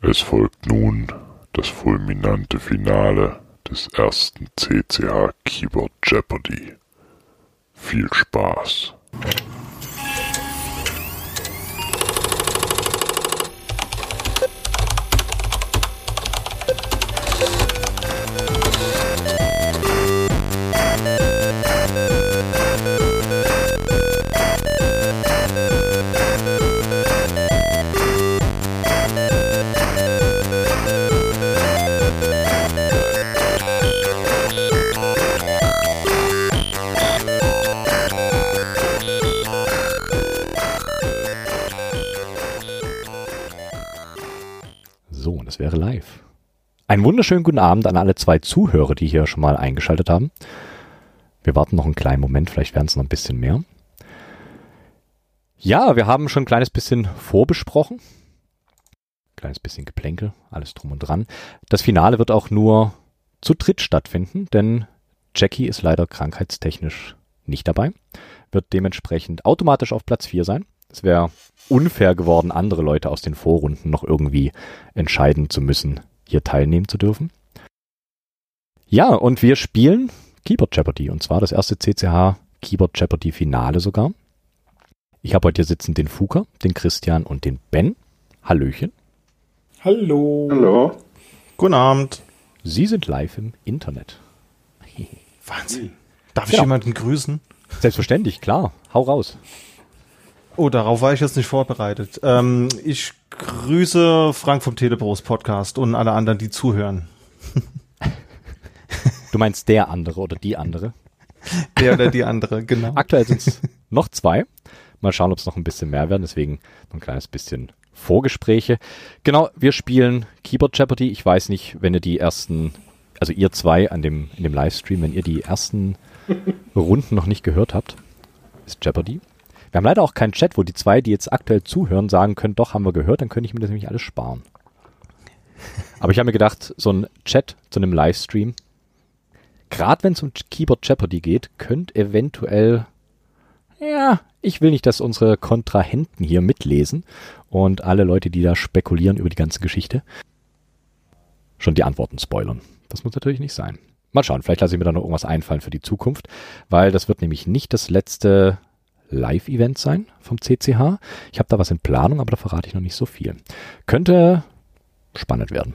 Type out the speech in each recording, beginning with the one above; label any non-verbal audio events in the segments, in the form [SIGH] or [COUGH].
Es folgt nun das fulminante Finale des ersten CCH Keyboard Jeopardy. Viel Spaß! Einen wunderschönen guten Abend an alle zwei Zuhörer, die hier schon mal eingeschaltet haben. Wir warten noch einen kleinen Moment, vielleicht werden es noch ein bisschen mehr. Ja, wir haben schon ein kleines bisschen vorbesprochen. Kleines bisschen Geplänkel, alles drum und dran. Das Finale wird auch nur zu dritt stattfinden, denn Jackie ist leider krankheitstechnisch nicht dabei. Wird dementsprechend automatisch auf Platz 4 sein. Es wäre unfair geworden, andere Leute aus den Vorrunden noch irgendwie entscheiden zu müssen, hier teilnehmen zu dürfen. Ja, und wir spielen Keyboard Jeopardy und zwar das erste CCH Keyboard Jeopardy Finale sogar. Ich habe heute hier sitzen den Fuker, den Christian und den Ben. Hallöchen. Hallo. Hallo. Guten Abend. Sie sind live im Internet. Wahnsinn. Darf ich Genau. jemanden grüßen? Selbstverständlich, klar. Hau raus. Oh, darauf war ich jetzt nicht vorbereitet. Ähm, ich grüße Frank vom Telebros Podcast und alle anderen, die zuhören. Du meinst der andere oder die andere? Der oder die andere, genau. Aktuell sind es noch zwei. Mal schauen, ob es noch ein bisschen mehr werden. Deswegen ein kleines bisschen Vorgespräche. Genau, wir spielen Keyboard Jeopardy. Ich weiß nicht, wenn ihr die ersten, also ihr zwei an dem, in dem Livestream, wenn ihr die ersten Runden noch nicht gehört habt, ist Jeopardy. Wir haben leider auch keinen Chat, wo die zwei, die jetzt aktuell zuhören, sagen können, doch, haben wir gehört, dann könnte ich mir das nämlich alles sparen. [LAUGHS] Aber ich habe mir gedacht, so ein Chat zu einem Livestream, gerade wenn es um Keyboard Jeopardy geht, könnte eventuell, ja, ich will nicht, dass unsere Kontrahenten hier mitlesen und alle Leute, die da spekulieren über die ganze Geschichte, schon die Antworten spoilern. Das muss natürlich nicht sein. Mal schauen, vielleicht lasse ich mir da noch irgendwas einfallen für die Zukunft, weil das wird nämlich nicht das letzte Live-Event sein vom CCH. Ich habe da was in Planung, aber da verrate ich noch nicht so viel. Könnte spannend werden.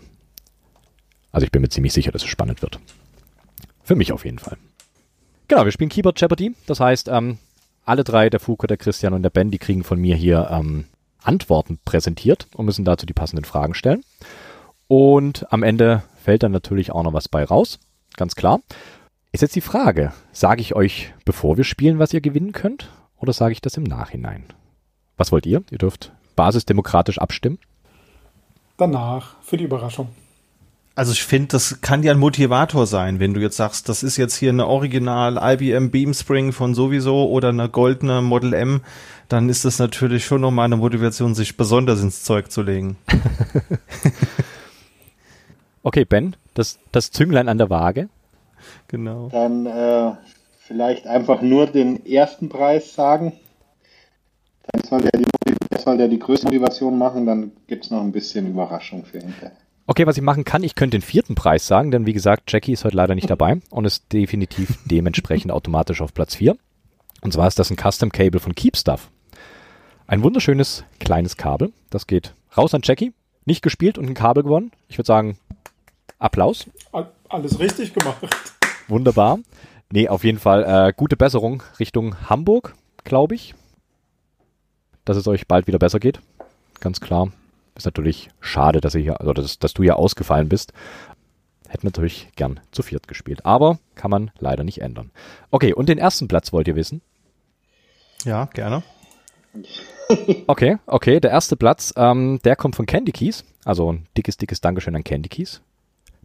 Also ich bin mir ziemlich sicher, dass es spannend wird. Für mich auf jeden Fall. Genau, wir spielen Keyboard Jeopardy. Das heißt, ähm, alle drei, der Fuke, der Christian und der Ben, die kriegen von mir hier ähm, Antworten präsentiert und müssen dazu die passenden Fragen stellen. Und am Ende fällt dann natürlich auch noch was bei raus. Ganz klar. Ist jetzt die Frage, sage ich euch, bevor wir spielen, was ihr gewinnen könnt? Oder sage ich das im Nachhinein? Was wollt ihr? Ihr dürft basisdemokratisch abstimmen. Danach für die Überraschung. Also ich finde, das kann ja ein Motivator sein, wenn du jetzt sagst, das ist jetzt hier eine Original IBM Beamspring von sowieso oder eine goldene Model M, dann ist das natürlich schon nochmal eine Motivation, sich besonders ins Zeug zu legen. [LAUGHS] [LAUGHS] Okay, Ben, das, das Zünglein an der Waage. Genau. Dann äh, vielleicht einfach nur den ersten Preis sagen. Dann soll der die, soll der die größte Motivation machen, dann gibt es noch ein bisschen Überraschung für hinterher. Okay, was ich machen kann, ich könnte den vierten Preis sagen, denn wie gesagt, Jackie ist heute leider nicht dabei und ist definitiv [LAUGHS] dementsprechend automatisch auf Platz 4. Und zwar ist das ein Custom Cable von Keepstuff. Ein wunderschönes kleines Kabel. Das geht raus an Jackie. Nicht gespielt und ein Kabel gewonnen. Ich würde sagen, Applaus. All- Alles richtig gemacht. Wunderbar. Nee, auf jeden Fall äh, gute Besserung Richtung Hamburg, glaube ich. Dass es euch bald wieder besser geht. Ganz klar. Ist natürlich schade, dass ihr hier, also dass, dass du hier ausgefallen bist. Hätten natürlich gern zu viert gespielt. Aber kann man leider nicht ändern. Okay, und den ersten Platz wollt ihr wissen? Ja, gerne. Okay, okay. Der erste Platz, ähm, der kommt von Candy Keys. Also ein dickes, dickes Dankeschön an Candy Keys.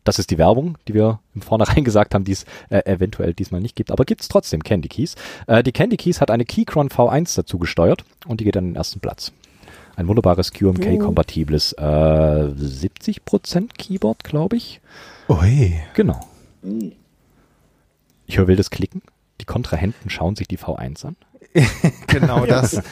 Das ist die Werbung, die wir im Vornherein [LAUGHS] gesagt haben, die es äh, eventuell diesmal nicht gibt. Aber gibt es trotzdem Candy Keys. Äh, die Candy Keys hat eine Keychron V1 dazu gesteuert und die geht an den ersten Platz. Ein wunderbares QMK-kompatibles äh, 70% Keyboard, glaube ich. Ui. Genau. Ich höre wildes Klicken. Die Kontrahenten schauen sich die V1 an. [LAUGHS] Genau [LAUGHS] das.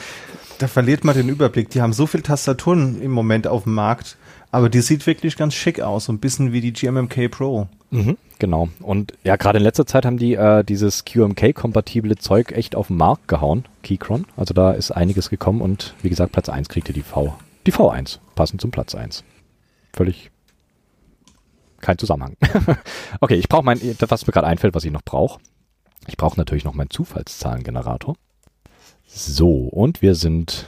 Da verliert man den Überblick. Die haben so viel Tastaturen im Moment auf dem Markt. Aber die sieht wirklich ganz schick aus, so ein bisschen wie die GMMK Pro. Mhm, genau. Und ja, gerade in letzter Zeit haben die äh, dieses QMK-kompatible Zeug echt auf den Markt gehauen, Keychron. Also da ist einiges gekommen und wie gesagt, Platz 1 kriegte die V. Die V1, passend zum Platz 1. Völlig kein Zusammenhang. [LAUGHS] okay, ich brauche mein, was mir gerade einfällt, was ich noch brauche. Ich brauche natürlich noch meinen Zufallszahlengenerator. So, und wir sind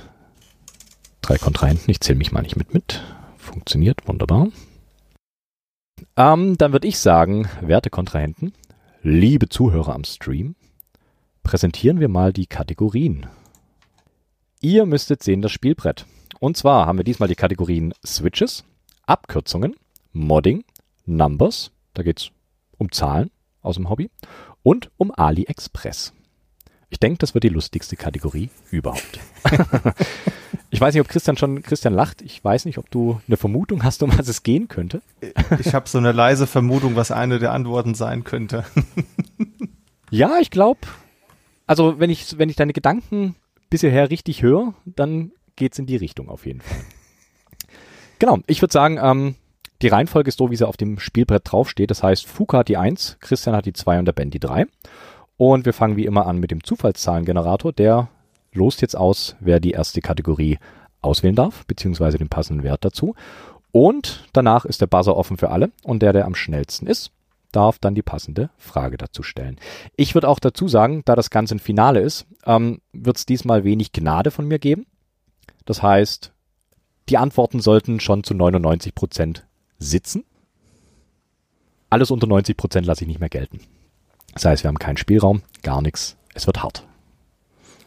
drei Kontrahenten. Ich zähle mich mal nicht mit mit. Funktioniert wunderbar. Ähm, dann würde ich sagen, werte Kontrahenten, liebe Zuhörer am Stream, präsentieren wir mal die Kategorien. Ihr müsstet sehen das Spielbrett. Und zwar haben wir diesmal die Kategorien Switches, Abkürzungen, Modding, Numbers, da geht es um Zahlen aus dem Hobby, und um AliExpress. Ich denke, das wird die lustigste Kategorie überhaupt. [LAUGHS] ich weiß nicht, ob Christian schon, Christian lacht. Ich weiß nicht, ob du eine Vermutung hast, um was es gehen könnte. Ich habe so eine leise Vermutung, was eine der Antworten sein könnte. [LAUGHS] ja, ich glaube, also wenn ich, wenn ich deine Gedanken bisher richtig höre, dann geht es in die Richtung auf jeden Fall. Genau, ich würde sagen, ähm, die Reihenfolge ist so, wie sie auf dem Spielbrett draufsteht. Das heißt, Fuka hat die 1, Christian hat die 2 und der Ben die 3. Und wir fangen wie immer an mit dem Zufallszahlengenerator. Der lost jetzt aus, wer die erste Kategorie auswählen darf, beziehungsweise den passenden Wert dazu. Und danach ist der Buzzer offen für alle. Und der, der am schnellsten ist, darf dann die passende Frage dazu stellen. Ich würde auch dazu sagen, da das Ganze ein Finale ist, ähm, wird es diesmal wenig Gnade von mir geben. Das heißt, die Antworten sollten schon zu 99 Prozent sitzen. Alles unter 90 Prozent lasse ich nicht mehr gelten. Das heißt, wir haben keinen Spielraum, gar nichts. Es wird hart.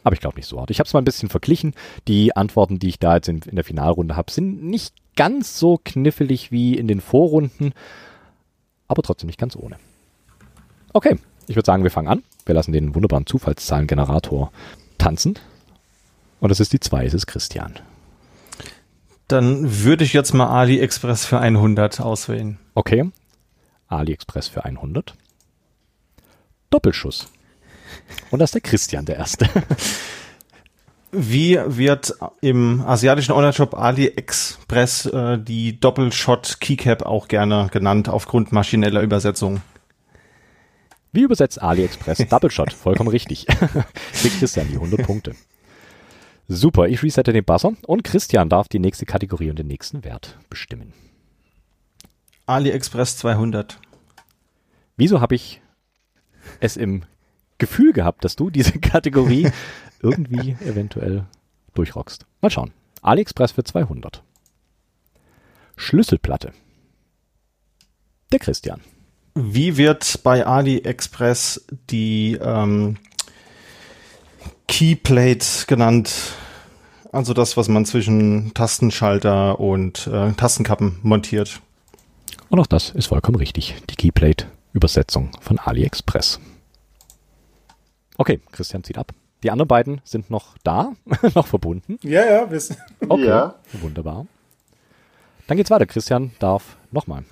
Aber ich glaube nicht so hart. Ich habe es mal ein bisschen verglichen. Die Antworten, die ich da jetzt in, in der Finalrunde habe, sind nicht ganz so knifflig wie in den Vorrunden, aber trotzdem nicht ganz ohne. Okay, ich würde sagen, wir fangen an. Wir lassen den wunderbaren Zufallszahlengenerator tanzen. Und das ist die 2, es ist Christian. Dann würde ich jetzt mal AliExpress für 100 auswählen. Okay. AliExpress für 100. Doppelschuss. Und das ist der Christian, der Erste. Wie wird im asiatischen Online-Shop AliExpress äh, die Doppelshot Keycap auch gerne genannt aufgrund maschineller Übersetzung? Wie übersetzt AliExpress [LAUGHS] Double Shot? Vollkommen richtig. [LAUGHS] Kriegt Christian die 100 Punkte. Super, ich resette den Buzzer und Christian darf die nächste Kategorie und den nächsten Wert bestimmen. AliExpress 200. Wieso habe ich es im Gefühl gehabt, dass du diese [LAUGHS] Kategorie irgendwie eventuell durchrockst? Mal schauen. AliExpress für 200. Schlüsselplatte. Der Christian. Wie wird bei AliExpress die ähm, Keyplate genannt? Also das, was man zwischen Tastenschalter und äh, Tastenkappen montiert. Und auch das ist vollkommen richtig. Die Keyplate-Übersetzung von AliExpress. Okay, Christian zieht ab. Die anderen beiden sind noch da, [LAUGHS] noch verbunden. Ja, ja, wissen. Okay, Ja. wunderbar. Dann geht's weiter. Christian darf nochmal.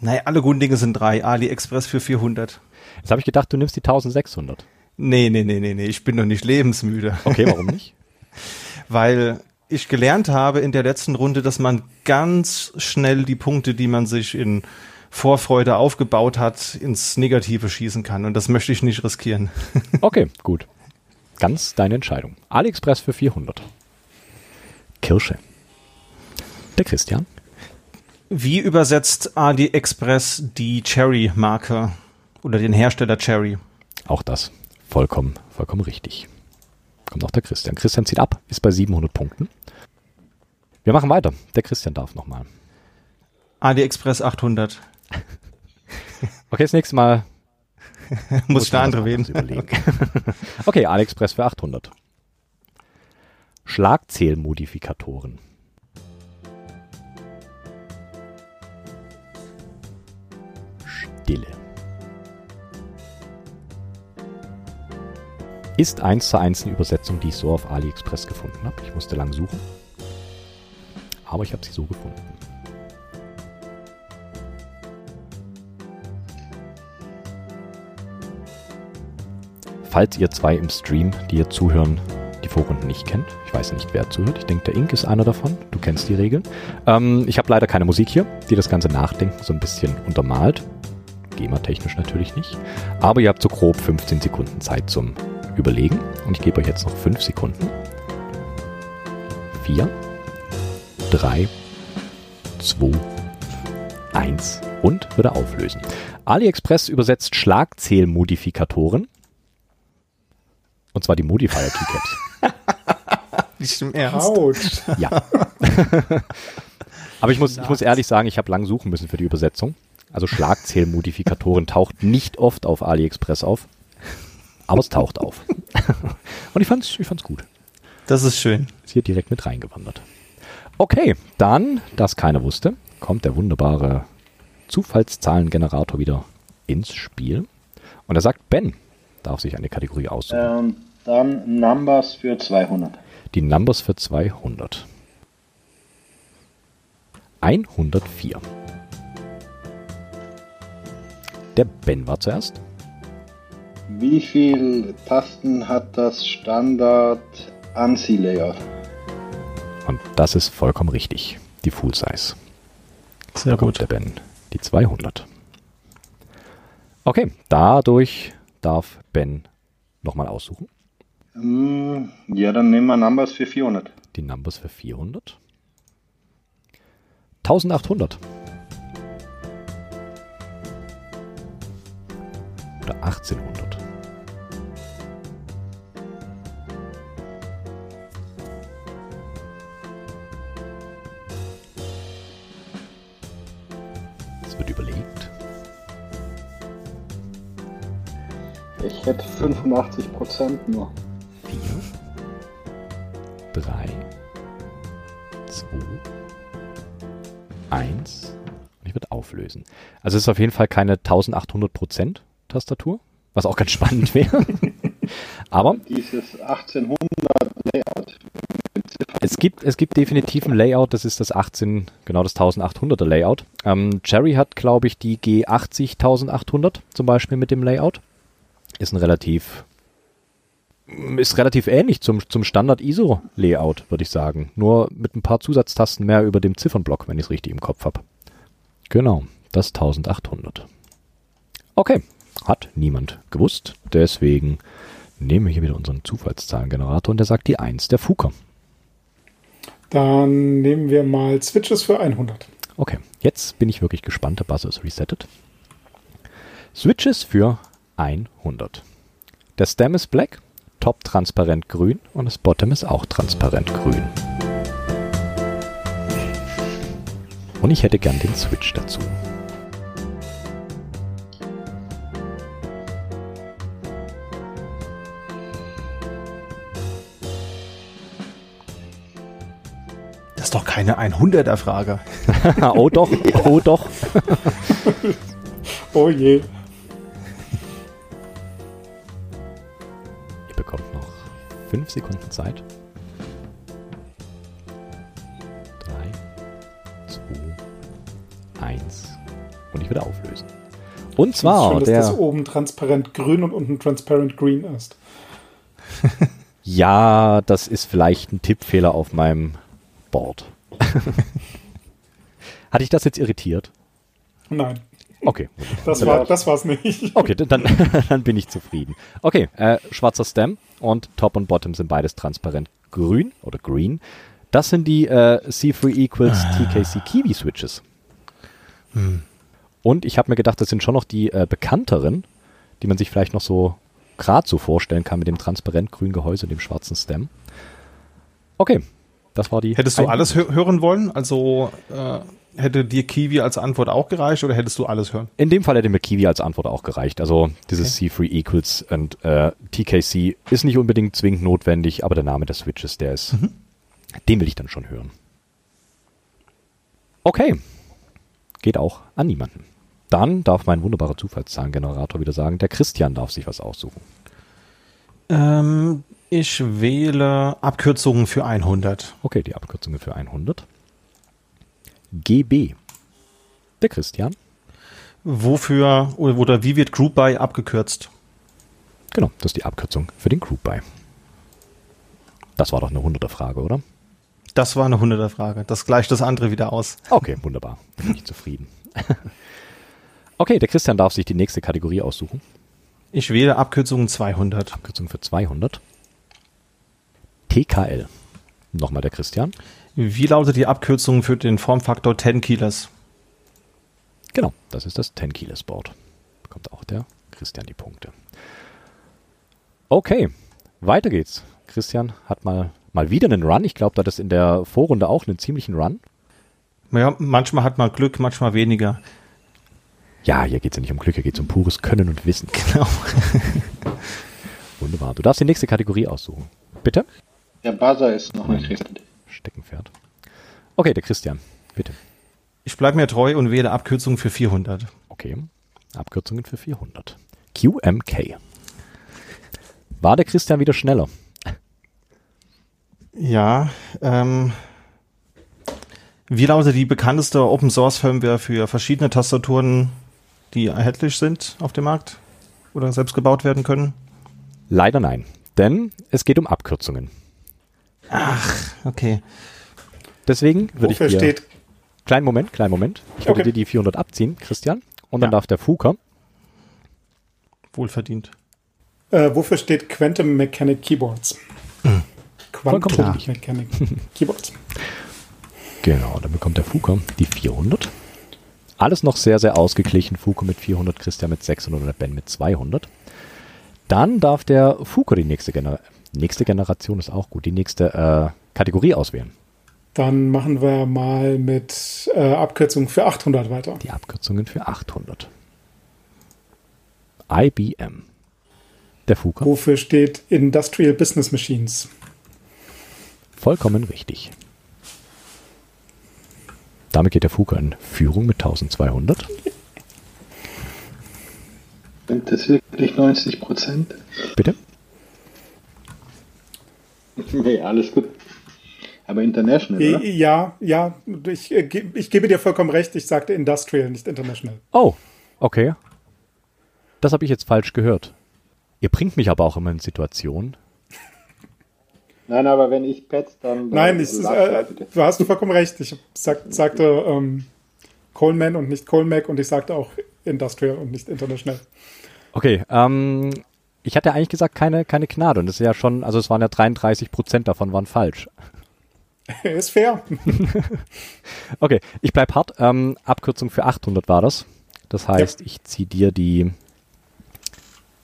Naja, alle guten Dinge sind drei. AliExpress für 400. Jetzt habe ich gedacht, du nimmst die 1600. Nee, nee, nee, nee, nee. Ich bin noch nicht lebensmüde. Okay, warum nicht? [LAUGHS] Weil ich gelernt habe in der letzten Runde, dass man ganz schnell die Punkte, die man sich in Vorfreude aufgebaut hat, ins Negative schießen kann. Und das möchte ich nicht riskieren. [LAUGHS] Okay, gut. Ganz deine Entscheidung. AliExpress für 400. Kirsche. Der Christian. Wie übersetzt AliExpress die Cherry-Marke oder den Hersteller Cherry? Auch das. Vollkommen, vollkommen richtig. Kommt auch der Christian. Christian zieht ab, ist bei 700 Punkten. Wir machen weiter. Der Christian darf nochmal. AliExpress 800. [LAUGHS] Okay, das nächste Mal [LAUGHS] Muss ich eine andere wählen? [LAUGHS] okay, AliExpress für 800. Schlagzählmodifikatoren. Stille. Ist eins zu eins eine Übersetzung, die ich so auf AliExpress gefunden habe. Ich musste lang suchen. Aber ich habe sie so gefunden. Falls ihr zwei im Stream, die ihr zuhören, die Vorrunden nicht kennt. Ich weiß nicht, wer zuhört. Ich denke, der Ink ist einer davon. Du kennst die Regeln. Ähm, ich habe leider keine Musik hier, die das ganze Nachdenken so ein bisschen untermalt. GEMA-technisch natürlich nicht. Aber ihr habt so grob 15 Sekunden Zeit zum Überlegen. Und ich gebe euch jetzt noch 5 Sekunden. 4, 3, 2, 1 und würde auflösen. AliExpress übersetzt Schlagzählmodifikatoren. Und zwar die Modifier Keycaps. [LAUGHS] Nicht im Ernst. Autsch. Ja. [LAUGHS] Aber ich muss, ich muss ehrlich sagen, ich habe lang suchen müssen für die Übersetzung. Also Schlagzählmodifikatoren taucht nicht oft auf AliExpress auf. Aber es taucht auf. [LAUGHS] Und ich fand's, ich fand's gut. Das ist schön. Ist hier direkt mit reingewandert. Okay, dann, das keiner wusste, kommt der wunderbare Zufallszahlengenerator wieder ins Spiel. Und er sagt, Ben darf sich eine Kategorie aussuchen. Ähm, dann Numbers für 200. Die Numbers für 200. 104. Der Ben war zuerst. Wie viel Tasten hat das Standard ANSI-Layout? Und das ist vollkommen richtig. Die Full Size. Sehr Kommt der Ben. Die 200. Okay, dadurch darf Ben nochmal aussuchen. Hm, ja, dann nehmen wir Numbers für 400. Die Numbers für 400. 1800. Oder 1800. Ich hätte 85% nur. 4, 3, 2, 1. Und ich würde auflösen. Also es ist auf jeden Fall keine 1800% Tastatur, was auch ganz [LAUGHS] spannend wäre. Aber Dieses 1800 Layout. es gibt, es gibt definitiv ein Layout, das ist das 18, genau das 1800er Layout. Ähm, Cherry hat, glaube ich, die G80 1800 zum Beispiel mit dem Layout. Ist ein relativ, ist relativ ähnlich zum, zum Standard ISO Layout, würde ich sagen. Nur mit ein paar Zusatztasten mehr über dem Ziffernblock, wenn ich es richtig im Kopf habe. Genau, das 1800. Okay, hat niemand gewusst. Deswegen nehmen wir hier wieder unseren Zufallszahlengenerator und der sagt die 1 der Fuker. Dann nehmen wir mal Switches für 100. Okay, jetzt bin ich wirklich gespannt. Der Buzzer ist resettet. Switches für 100. Der Stem ist black, Top transparent grün und das Bottom ist auch transparent grün. Und ich hätte gern den Switch dazu. Das ist doch keine 100er-Frage. [LAUGHS] oh doch, oh doch. [LAUGHS] Oh je. Zeit. 3, 2, 1 und ich würde auflösen. Und Schön, zwar dass das der oben transparent grün und unten transparent green ist. [LAUGHS] Ja, das ist vielleicht ein Tippfehler auf meinem Board. [LAUGHS] Hatte ich das jetzt irritiert? Nein, Okay. das war das war's nicht. Okay, dann, [LAUGHS] dann bin ich zufrieden. Okay, äh, schwarzer Stem und Top und Bottom sind beides transparent grün oder green. Das sind die äh, C3 Equals TKC Kiwi Switches. Und ich habe mir gedacht, das sind schon noch die äh, bekannteren, die man sich vielleicht noch so gerade so vorstellen kann mit dem transparent grünen Gehäuse und dem schwarzen Stem. Okay, das war die. Hättest du alles hö hören wollen? Also äh, hätte dir Kiwi als Antwort auch gereicht oder hättest du alles hören? In dem Fall hätte mir Kiwi als Antwort auch gereicht. Also dieses C3 Equals und äh, TKC ist nicht unbedingt zwingend notwendig, aber der Name des Switches, der ist, den will ich dann schon hören. Okay, geht auch an niemanden. Dann darf mein wunderbarer Zufallszahlengenerator wieder sagen, der Christian darf sich was aussuchen. Ähm, ich wähle Abkürzungen für 100. Okay, die Abkürzung für 100. GB. Der Christian. Wofür oder, wie wird Group By abgekürzt? Genau, das ist die Abkürzung für den Group Buy. Das war doch eine 100er Frage, oder? Das war eine 100er Frage. Das gleicht das andere wieder aus. Okay, wunderbar. Bin ich zufrieden. [LAUGHS] okay, der Christian darf sich die nächste Kategorie aussuchen. Ich wähle Abkürzung 200. Abkürzung für 200. TKL. Nochmal der Christian. Wie lautet die Abkürzung für den Formfaktor 10 Kilos? Genau, das ist das 10 Kilos Board. Bekommt auch der Christian die Punkte. Okay, weiter geht's. Christian hat mal, mal wieder einen Run. Ich glaube, da das in der Vorrunde auch einen ziemlichen Run. Ja, manchmal hat man Glück, manchmal weniger. Ja, hier geht es ja nicht um Glück, hier geht es um pures Können und Wissen. Genau. [LAUGHS] Wunderbar. Du darfst die nächste Kategorie aussuchen. Bitte? Der Buzzer ist noch nicht richtig. Steckenpferd. Okay, der Christian, bitte. Ich bleibe mir treu und wähle Abkürzung für 400. Okay, Abkürzungen für 400. QMK. War der Christian wieder schneller? Ja, ähm, wie lautet die bekannteste Open Source Firmware für verschiedene Tastaturen, die erhältlich sind auf dem Markt oder selbst gebaut werden können? Leider nein, denn es geht um Abkürzungen. Ach, okay. Deswegen würde ich dir... steht Kleinen Moment, kleinen Moment. Ich würde Okay. dir die 400 abziehen, Christian. Und dann Ja. darf der Fuker. Wohlverdient. Äh, wofür steht Quantum Mechanic Keyboards? Vollkommen Quantum. Mechanic Keyboards. Genau, dann bekommt der Fuker die 400. Alles noch sehr, sehr ausgeglichen. Fuker mit 400, Christian mit 600 und Ben mit 200. Dann darf der Fuker die nächste, Gener nächste Generation, ist auch gut, die nächste äh, Kategorie auswählen. Dann machen wir mal mit äh, Abkürzung für 800 weiter. Die Abkürzungen für 800. IBM. Der Fuker. Wofür steht Industrial Business Machines? Vollkommen richtig. Damit geht der Fuker in Führung mit 1200. Sind das wirklich 90 Prozent? Bitte? [LAUGHS] Nee, alles gut. Aber international, oder? Ja, ja, ich, äh, ich gebe dir vollkommen recht. Ich sagte Industrial, nicht International. Oh, okay. Das habe ich jetzt falsch gehört. Ihr bringt mich aber auch immer in Situationen. [LAUGHS] Nein, aber wenn ich petz, dann. Nein, ich, äh, bitte. du hast du vollkommen recht. Ich sag, sagte ähm, Coleman und nicht Colmac und ich sagte auch Industrial und nicht International. Okay, ähm, ich hatte eigentlich gesagt, keine, keine Gnade. Und das ist ja schon, also es waren ja 33 Prozent davon waren falsch. [LAUGHS] Ist fair. [LAUGHS] Okay, ich bleib hart. Ähm, Abkürzung für 800 war das. Das heißt, ich ziehe dir die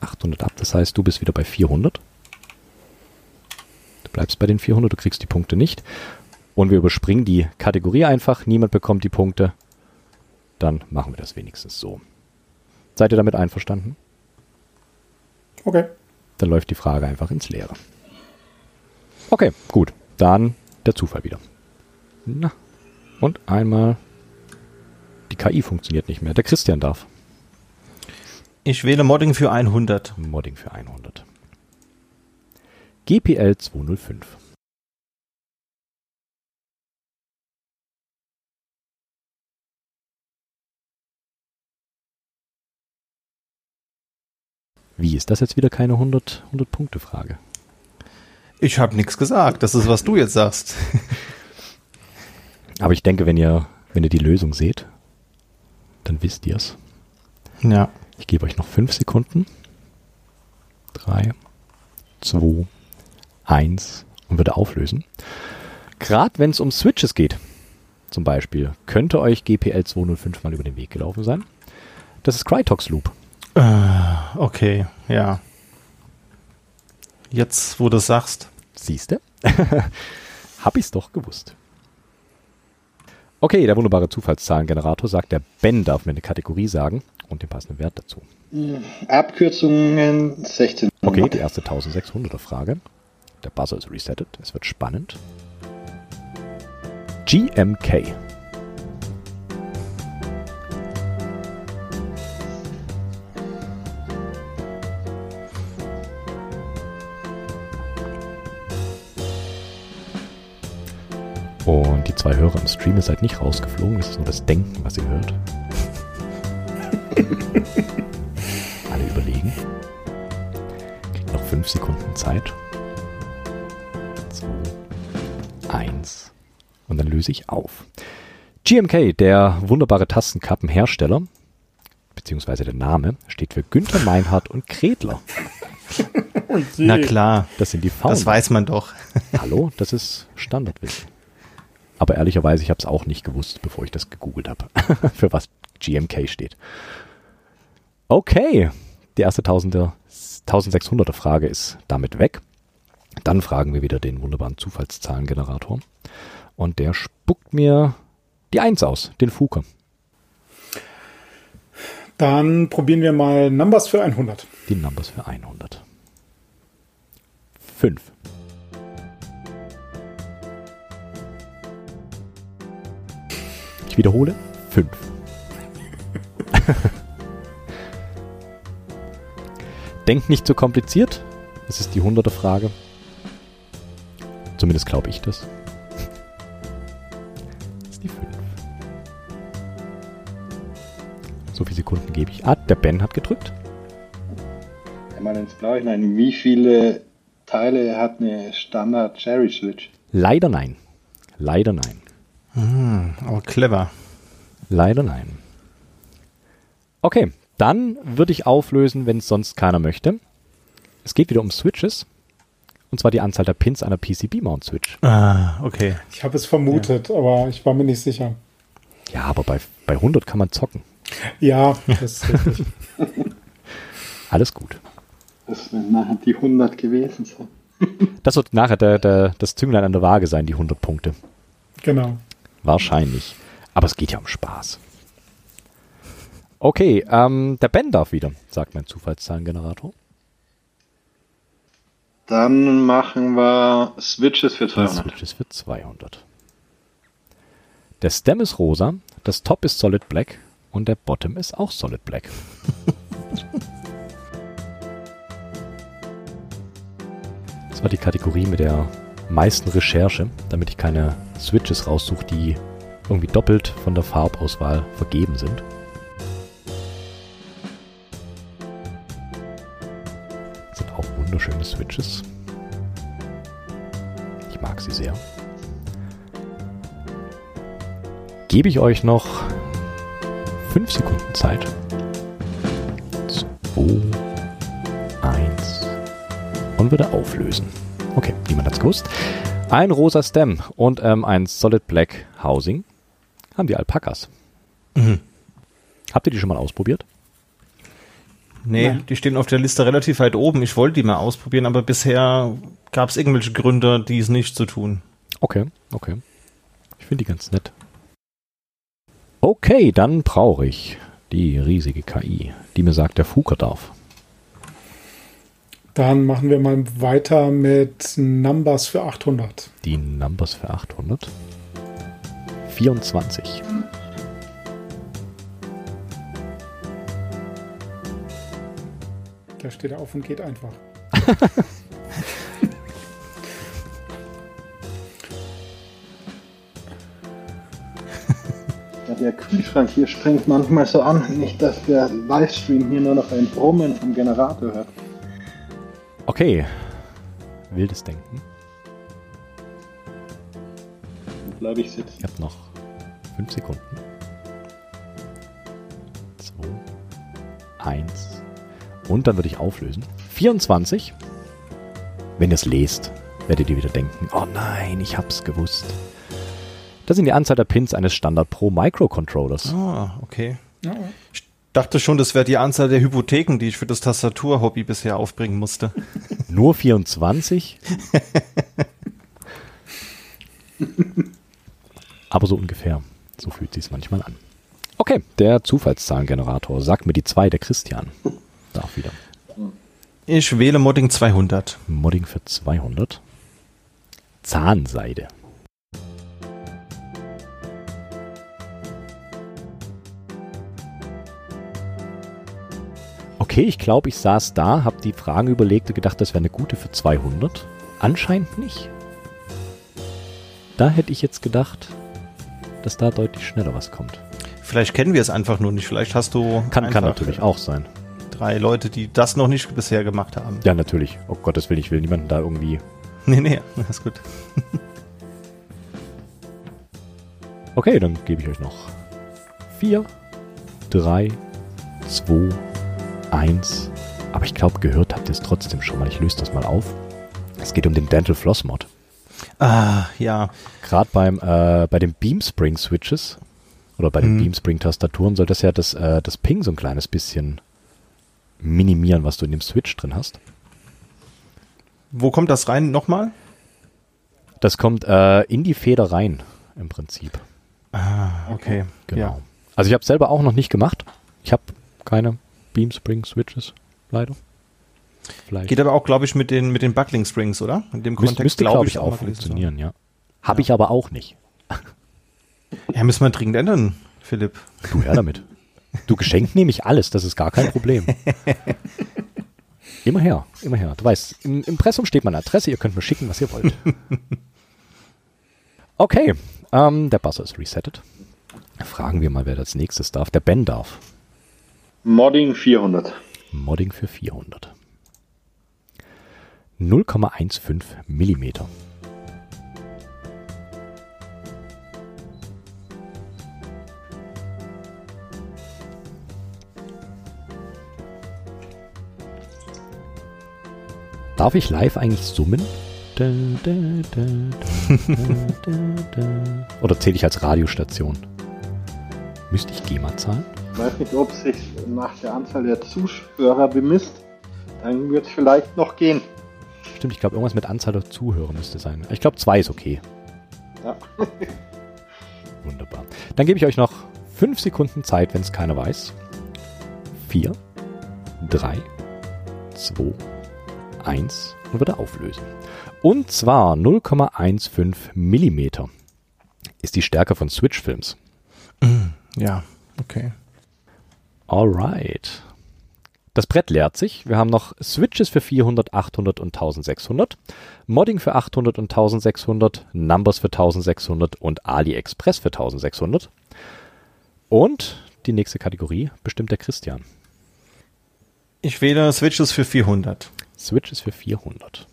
800 ab. Das heißt, du bist wieder bei 400. Du bleibst bei den 400, du kriegst die Punkte nicht. Und wir überspringen die Kategorie einfach. Niemand bekommt die Punkte. Dann machen wir das wenigstens so. Seid ihr damit einverstanden? Okay. Dann läuft die Frage einfach ins Leere. Okay, gut. Dann der Zufall wieder. Na. Und einmal. Die KI funktioniert nicht mehr. Der Christian darf. Ich wähle Modding für 100. Modding für 100. GPL 205. Wie ist das jetzt wieder keine 100, 100 Punkte Frage? Ich habe nichts gesagt. Das ist, was du jetzt sagst. Aber ich denke, wenn ihr, wenn ihr die Lösung seht, dann wisst ihr es. Ja. Ich gebe euch noch fünf Sekunden. Drei, zwei, eins und würde auflösen. Gerade wenn es um Switches geht, zum Beispiel, könnte euch GPL 205 mal über den Weg gelaufen sein. Das ist Crytox Loop. Äh, okay, ja. Jetzt, wo du es sagst. Siehste? [LAUGHS] Hab ich's doch gewusst. Okay, der wunderbare Zufallszahlengenerator sagt, der Ben darf mir eine Kategorie sagen und den passenden Wert dazu. Abkürzungen 16. Okay, die erste 1600er Frage. Der Buzzer ist resettet. Es wird spannend. GMK. Und die zwei Hörer im Stream, ihr seid nicht rausgeflogen, das ist nur das Denken, was ihr hört. [LAUGHS] Alle überlegen. Kriegt noch fünf Sekunden Zeit. Zwei, 1. Und dann löse ich auf. GMK, der wunderbare Tastenkappenhersteller, beziehungsweise der Name, steht für Günther Meinhardt und Kredler. [LAUGHS] Na klar, Das sind die Founder. das weiß man doch. Hallo, das ist Standardwissen. Aber ehrlicherweise, ich habe es auch nicht gewusst, bevor ich das gegoogelt habe, [LAUGHS] für was GMK steht. Okay, die erste 1000er, 1600er Frage ist damit weg. Dann fragen wir wieder den wunderbaren Zufallszahlengenerator. Und der spuckt mir die 1 aus, den Fuker. Dann probieren wir mal Numbers für 100. Die Numbers für 100. 5. Ich wiederhole. 5. Denkt nicht zu kompliziert. Das ist die 100er Frage. Zumindest glaube ich das. Das ist die 5. So viele Sekunden gebe ich. Ah, der Ben hat gedrückt. Einmal ins Blaue hinein. Wie viele Teile hat eine Standard Cherry Switch? Leider nein. Leider nein. Aber clever. Leider nein. Okay, dann würde ich auflösen, wenn es sonst keiner möchte. Es geht wieder um Switches. Und zwar die Anzahl der Pins einer PCB-Mount-Switch. Ah, okay. Ich habe es vermutet, aber ich war mir nicht sicher. Ja, aber bei, bei 100 kann man zocken. Ja, [LAUGHS] das ist richtig. [LAUGHS] Alles gut. Das werden nachher die 100 gewesen sein. Das wird nachher der, der, das Zünglein an der Waage sein, die 100 Punkte. genau. Wahrscheinlich. Aber es geht ja um Spaß. Okay, ähm, der Ben darf wieder, sagt mein Zufallszahlengenerator. Dann machen wir Switches für Das 200. Switches für 200. Der Stem ist rosa, das Top ist Solid Black und der Bottom ist auch Solid Black. [LAUGHS] Das war die Kategorie mit der meisten Recherche, damit ich keine Switches raussuche, die irgendwie doppelt von der Farbauswahl vergeben sind. Das sind auch wunderschöne Switches. Ich mag sie sehr. Gebe ich euch noch 5 Sekunden Zeit. 2, 1 und würde auflösen. Okay, niemand hat's gewusst. Ein rosa Stem und ähm, ein Solid Black Housing haben die Alpakas. Mhm. Habt ihr die schon mal ausprobiert? Nee, Nein. die stehen auf der Liste relativ weit oben. Ich wollte die mal ausprobieren, aber bisher gab es irgendwelche Gründe, dies nicht zu tun. Okay, okay. Ich finde die ganz nett. Okay, dann brauche ich die riesige KI, die mir sagt, der Fuker darf. Dann machen wir mal weiter mit Numbers für 800. Die Numbers für 800. 24. Da steht er auf und geht einfach. [LAUGHS] Ja, der Kühlschrank hier springt manchmal so an. Nicht, dass der Livestream hier nur noch ein Brummen vom Generator hört. Okay. Wildes Denken. Bleibe ich sitzen. Ich habe noch 5 Sekunden. 2, 1. Und dann würde ich auflösen. 24. Wenn ihr es lest, werdet ihr wieder denken, oh nein, ich hab's gewusst. Das sind die Anzahl der Pins eines Standard Pro Microcontrollers. Ah, okay. Ja, dachte schon, das wäre die Anzahl der Hypotheken, die ich für das Tastaturhobby bisher aufbringen musste. [LAUGHS] Nur 24? [LAUGHS] Aber so ungefähr. So fühlt sich's manchmal an. Okay, der Zufallszahlengenerator. Sagt mir die 2, der Christian. Darf wieder. Ich wähle Modding 200. Modding für 200. Zahnseide. Okay, ich glaube, ich saß da, habe die Fragen überlegt und gedacht, das wäre eine gute für 200. Anscheinend nicht. Da hätte ich jetzt gedacht, dass da deutlich schneller was kommt. Vielleicht kennen wir es einfach nur nicht. Vielleicht hast du Kann, kann natürlich auch sein. drei Leute, die das noch nicht bisher gemacht haben. Ja, natürlich. Oh Gottes Willen, ich will niemanden da irgendwie. [LAUGHS] Nee, nee, alles gut. [LAUGHS] Okay, dann gebe ich euch noch 4, 3, 2, 1. Aber ich glaube, gehört habt ihr es trotzdem schon mal. Ich löse das mal auf. Es geht um den Dental Floss Mod. Ah, ja. Gerade beim äh, bei den Beamspring Switches oder bei den Mhm. Beamspring Tastaturen soll das ja das, äh, das Ping so ein kleines bisschen minimieren, was du in dem Switch drin hast. Wo kommt das rein nochmal? Das kommt äh, in die Feder rein im Prinzip. Ah, okay. Genau. Ja. Also ich habe selber auch noch nicht gemacht. Ich habe keine Beamspring Switches leider. Vielleicht. Geht aber auch, glaube ich, mit den, mit den Buckling Springs, oder? In dem Müs Kontext müsste, glaub glaube ich, auch funktionieren, ja. Habe ich aber auch nicht. [LAUGHS] Ja, müssen wir dringend ändern, Philipp. Du her damit. Du geschenkt nehme ich alles, das ist gar kein Problem. Immer her, immer her. Du weißt, im Impressum steht meine Adresse, ihr könnt mir schicken, was ihr wollt. [LAUGHS] Okay, ähm, der Buzzer ist resettet. Fragen wir mal, wer als nächstes darf. Der Ben darf. Modding 400. Modding für 400. 0,15 Millimeter. Darf ich live eigentlich summen? Oder zähle ich als Radiostation? Müsste ich GEMA zahlen? Ich weiß nicht, ob sich nach der Anzahl der Zuhörer bemisst. Dann wird es vielleicht noch gehen. Stimmt, ich glaube, irgendwas mit Anzahl der Zuhörer müsste sein. Ich glaube, zwei ist okay. Ja. [LAUGHS] Wunderbar. Dann gebe ich euch noch fünf Sekunden Zeit, wenn es keiner weiß. Vier, drei, zwei, eins und wieder auflösen. Und zwar 0,15 Millimeter ist die Stärke von Switch-Films. Ja, okay. Alright. Das Brett leert sich. Wir haben noch Switches für 400, 800 und 1600. Modding für 800 und 1600. Numbers für 1600 und AliExpress für 1600. Und die nächste Kategorie bestimmt der Christian. Ich wähle Switches für 400. Switches für 400.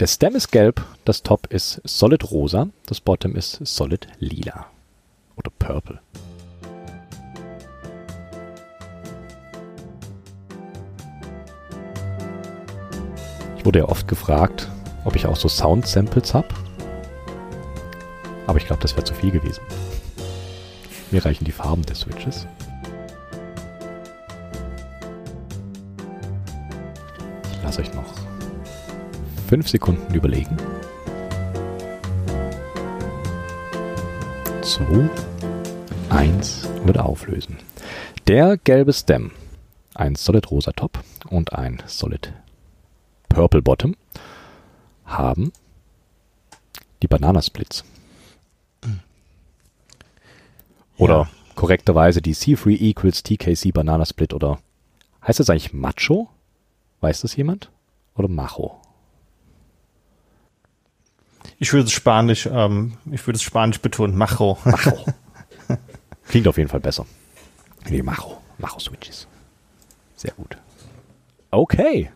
Der Stem ist gelb, das Top ist solid rosa, das Bottom ist solid lila. Oder purple. Wurde ja oft gefragt, ob ich auch so Sound-Samples habe. Aber ich glaube, das wäre zu viel gewesen. Mir reichen die Farben der Switches. Ich lasse euch noch fünf Sekunden überlegen. Zwei, eins, würde auflösen. Der gelbe Stem, ein Solid Rosa Top und ein Solid Purple Bottom haben die Bananasplits. Oder Ja. korrekterweise die C3 equals TKC Banana Split oder heißt das eigentlich Macho? Weiß das jemand? Oder Macho? Ich würde es Spanisch, ähm, ich würde es Spanisch betonen. Macho. Macho. [LAUGHS] Klingt auf jeden Fall besser. Nee, Macho. Macho Switches. Sehr gut. Okay.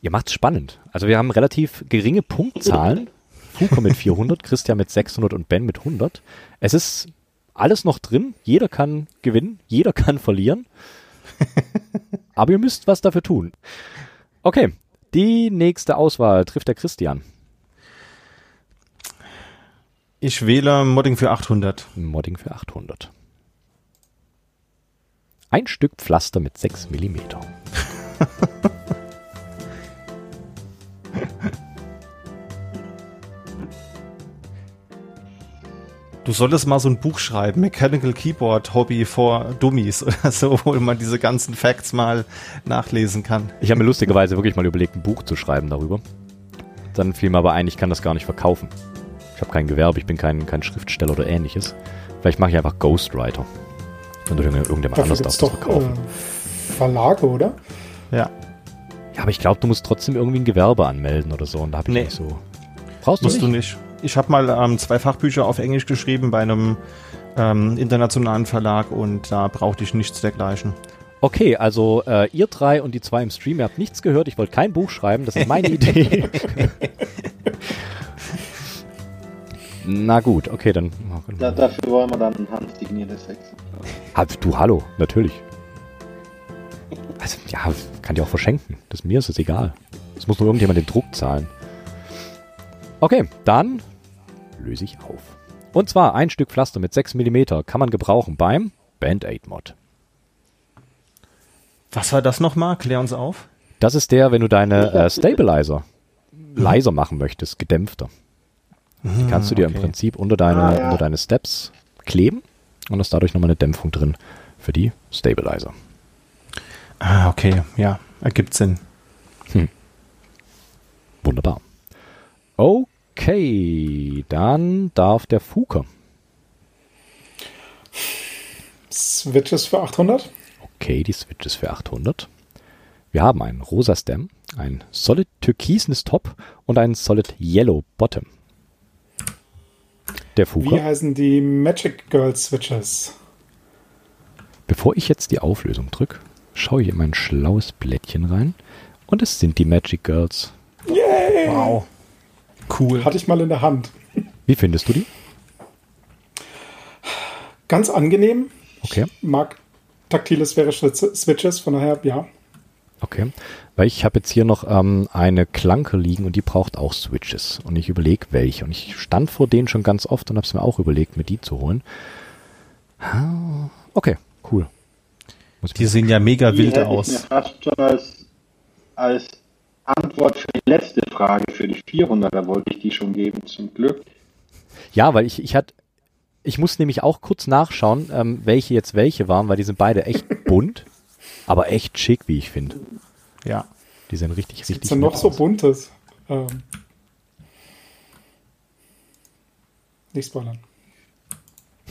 Ihr macht's spannend. Also wir haben relativ geringe Punktzahlen. Fuko mit 400, Christian mit 600 und Ben mit 100. Es ist alles noch drin. Jeder kann gewinnen, jeder kann verlieren. [LAUGHS] Aber ihr müsst was dafür tun. Okay, die nächste Auswahl trifft der Christian. Ich wähle Modding für 800. Modding für 800. Ein Stück Pflaster mit 6 mm. [LAUGHS] Du solltest mal so ein Buch schreiben, Mechanical Keyboard Hobby for Dummies oder so, [LAUGHS] wo man diese ganzen Facts mal nachlesen kann. Ich habe mir lustigerweise wirklich mal überlegt, ein Buch zu schreiben darüber. Dann fiel mir aber ein, ich kann das gar nicht verkaufen. Ich habe kein Gewerbe, ich bin kein, kein Schriftsteller oder ähnliches. Vielleicht mache ich einfach Ghostwriter. Und irgendjemand Dafür anders gibt es darf das doch verkaufen. äh, Verlage, oder? Ja. Ja, aber ich glaube, du musst trotzdem irgendwie ein Gewerbe anmelden oder so. Und da habe ich Nee. nicht so. Brauchst du Musst nicht? du nicht. Ich habe mal ähm, zwei Fachbücher auf Englisch geschrieben bei einem ähm, internationalen Verlag und da brauchte ich nichts dergleichen. Okay, also äh, ihr drei und die zwei im Stream, ihr habt nichts gehört. Ich wollte kein Buch schreiben, das ist meine Idee. [LAUGHS] Na gut, okay, dann. Da, dafür wollen wir dann ein handsigniertes Exemplar. Ah, du, hallo, natürlich. Also, ja, kann dir auch verschenken. Das mir ist es egal. Es muss nur irgendjemand den Druck zahlen. Okay, dann löse ich auf. Und zwar ein Stück Pflaster mit 6 mm kann man gebrauchen beim Band-Aid-Mod. Was war das nochmal? Klär uns auf. Das ist der, wenn du deine äh, Stabilizer leiser machen möchtest, gedämpfter. Die kannst du dir im okay. Prinzip unter deine, Ah, ja. unter deine Steps kleben und hast dadurch nochmal eine Dämpfung drin für die Stabilizer. Ah, okay, ja, ergibt Sinn. Wunderbar. Okay, dann darf der Fuker. Switches für 800. Okay, die Switch ist für 800. Wir haben einen rosa Stem, ein solid türkisenes Top und einen solid yellow Bottom. Der Wie Fuker. heißen die Magic Girl Switches? Bevor ich jetzt die Auflösung drücke, schaue ich in mein schlaues Blättchen rein und es sind die Magic Girls. Yay! Wow. Cool. Hatte ich mal in der Hand. Wie findest du die? Ganz angenehm. Okay, Mag taktile sphärische Switches, von daher ja. okay. Weil ich habe jetzt hier noch ähm, eine Klanke liegen und die braucht auch Switches. Und ich überlege, welche. Und ich stand vor denen schon ganz oft und habe es mir auch überlegt, mir die zu holen. Ah, Okay, cool. Muss ich Die sehen ja mega wild hätte ich aus. mir fast schon als, als Antwort für die letzte Frage, für die 400er, wollte ich die schon geben, zum Glück. Ja, weil ich, ich hatte, ich muss nämlich auch kurz nachschauen, ähm, welche jetzt welche waren, weil die sind beide echt [LAUGHS] bunt, aber echt schick, wie ich finde. Ja. Die sehen richtig, richtig Ist ja noch nett so aus. buntes. Ähm, nicht spoilern.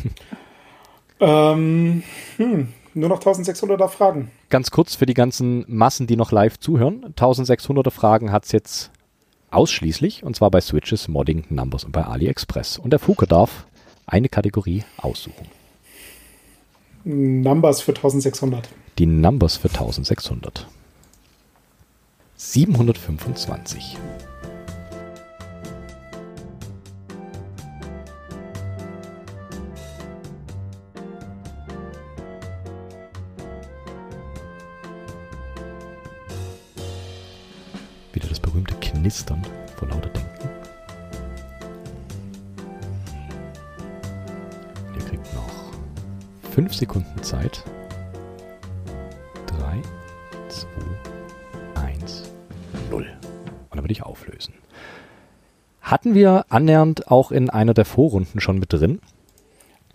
[LAUGHS] ähm, hm, nur noch 1600er Fragen. Ganz kurz für die ganzen Massen, die noch live zuhören. 1600er Fragen hat's jetzt ausschließlich, und zwar bei Switches, Modding, Numbers und bei AliExpress. Und der Fuke darf eine Kategorie aussuchen. Numbers für 1600. Die Numbers für 1600. 725. Knistern vor lauter Denken. Ihr kriegt noch 5 Sekunden Zeit. 3, 2, 1, 0. Und dann würde ich auflösen. Hatten wir annähernd auch in einer der Vorrunden schon mit drin.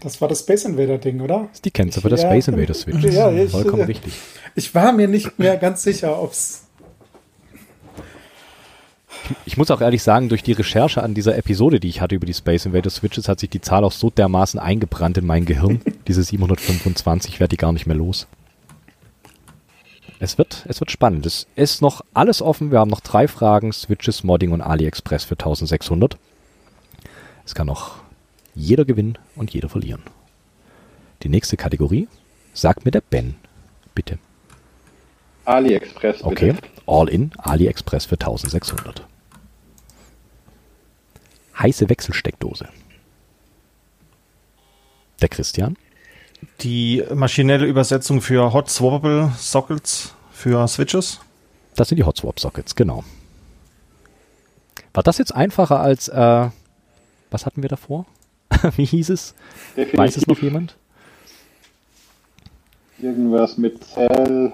Das war das Space Invader Ding, oder? Das ist die Kennze für das Ja. Space Invader Switch. Ja, ich- Vollkommen richtig. Ich war mir nicht mehr ganz sicher, ob's. Ich muss auch ehrlich sagen, durch die Recherche an dieser Episode, die ich hatte über die Space Invader Switches, hat sich die Zahl auch so dermaßen eingebrannt in mein Gehirn. [LAUGHS] Diese 725 werde ich gar nicht mehr los. Es wird, es wird spannend. Es ist noch alles offen. Wir haben noch drei Fragen. Switches, Modding und AliExpress für 1600. Es kann noch jeder gewinnen und jeder verlieren. Die nächste Kategorie sagt mir der Ben. Bitte. AliExpress, bitte. Okay. All in, AliExpress für 1600. Heiße Wechselsteckdose. Der Christian. Die maschinelle Übersetzung für Hot Swappable Sockets für Switches. Das sind die Hot Swap Sockets, genau. War das jetzt einfacher als, äh, was hatten wir davor? [LAUGHS] Wie hieß es? Definitiv Weiß es noch jemand? Irgendwas mit Zell.